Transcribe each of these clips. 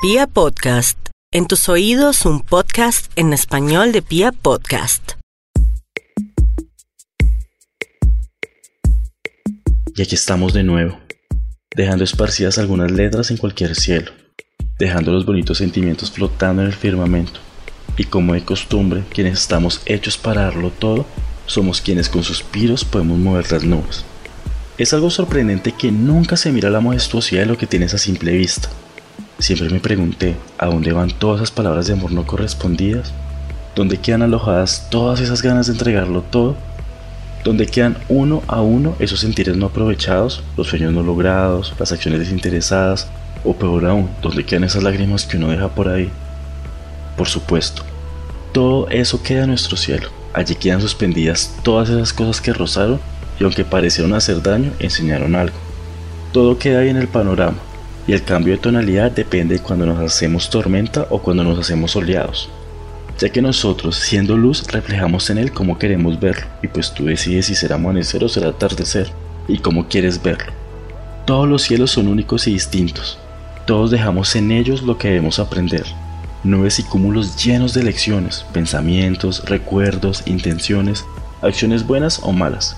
Pia Podcast, en tus oídos un podcast en español de Pia Podcast. Y aquí estamos de nuevo, dejando esparcidas algunas letras en cualquier cielo, dejando los bonitos sentimientos flotando en el firmamento. Y como de costumbre, quienes estamos hechos para darlo todo, somos quienes con suspiros podemos mover las nubes. Es algo sorprendente que nunca se mira la majestuosidad de lo que tienes a simple vista. Siempre me pregunté, ¿a dónde van todas esas palabras de amor no correspondidas? ¿Dónde quedan alojadas todas esas ganas de entregarlo todo? ¿Dónde quedan uno a uno esos sentires no aprovechados, los sueños no logrados, las acciones desinteresadas? O peor aún, ¿dónde quedan esas lágrimas que uno deja por ahí? Por supuesto, todo eso queda en nuestro cielo. Allí quedan suspendidas todas esas cosas que rozaron y aunque parecieron hacer daño, enseñaron algo. Todo queda ahí en el panorama, y el cambio de tonalidad depende de cuando nos hacemos tormenta o cuando nos hacemos soleados, ya que nosotros, siendo luz, reflejamos en él como queremos verlo, y pues tú decides si será amanecer o será atardecer, y cómo quieres verlo. Todos los cielos son únicos y distintos, todos dejamos en ellos lo que debemos aprender, nubes y cúmulos llenos de lecciones, pensamientos, recuerdos, intenciones, acciones buenas o malas,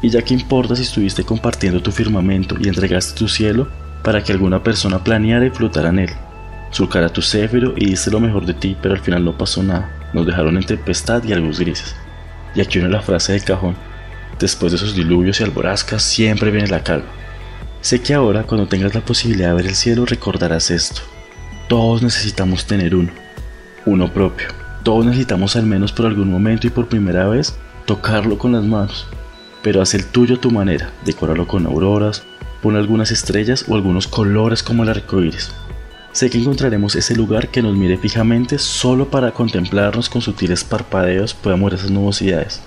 y ya que importa si estuviste compartiendo tu firmamento y entregaste tu cielo para que alguna persona planeara y flotara en él. Surcara tu céfiro y diste lo mejor de ti, pero al final no pasó nada. Nos dejaron en tempestad y algo grises. Y aquí una la frase de cajón. Después de esos diluvios y alborascas siempre viene la calma. Sé que ahora, cuando tengas la posibilidad de ver el cielo, recordarás esto. Todos necesitamos tener uno. Uno propio. Todos necesitamos al menos por algún momento y por primera vez tocarlo con las manos pero haz el tuyo a tu manera, decóralo con auroras, pon algunas estrellas o algunos colores como el arco iris. Sé que encontraremos ese lugar que nos mire fijamente solo para contemplarnos con sutiles parpadeos, pueda mover esas nubosidades,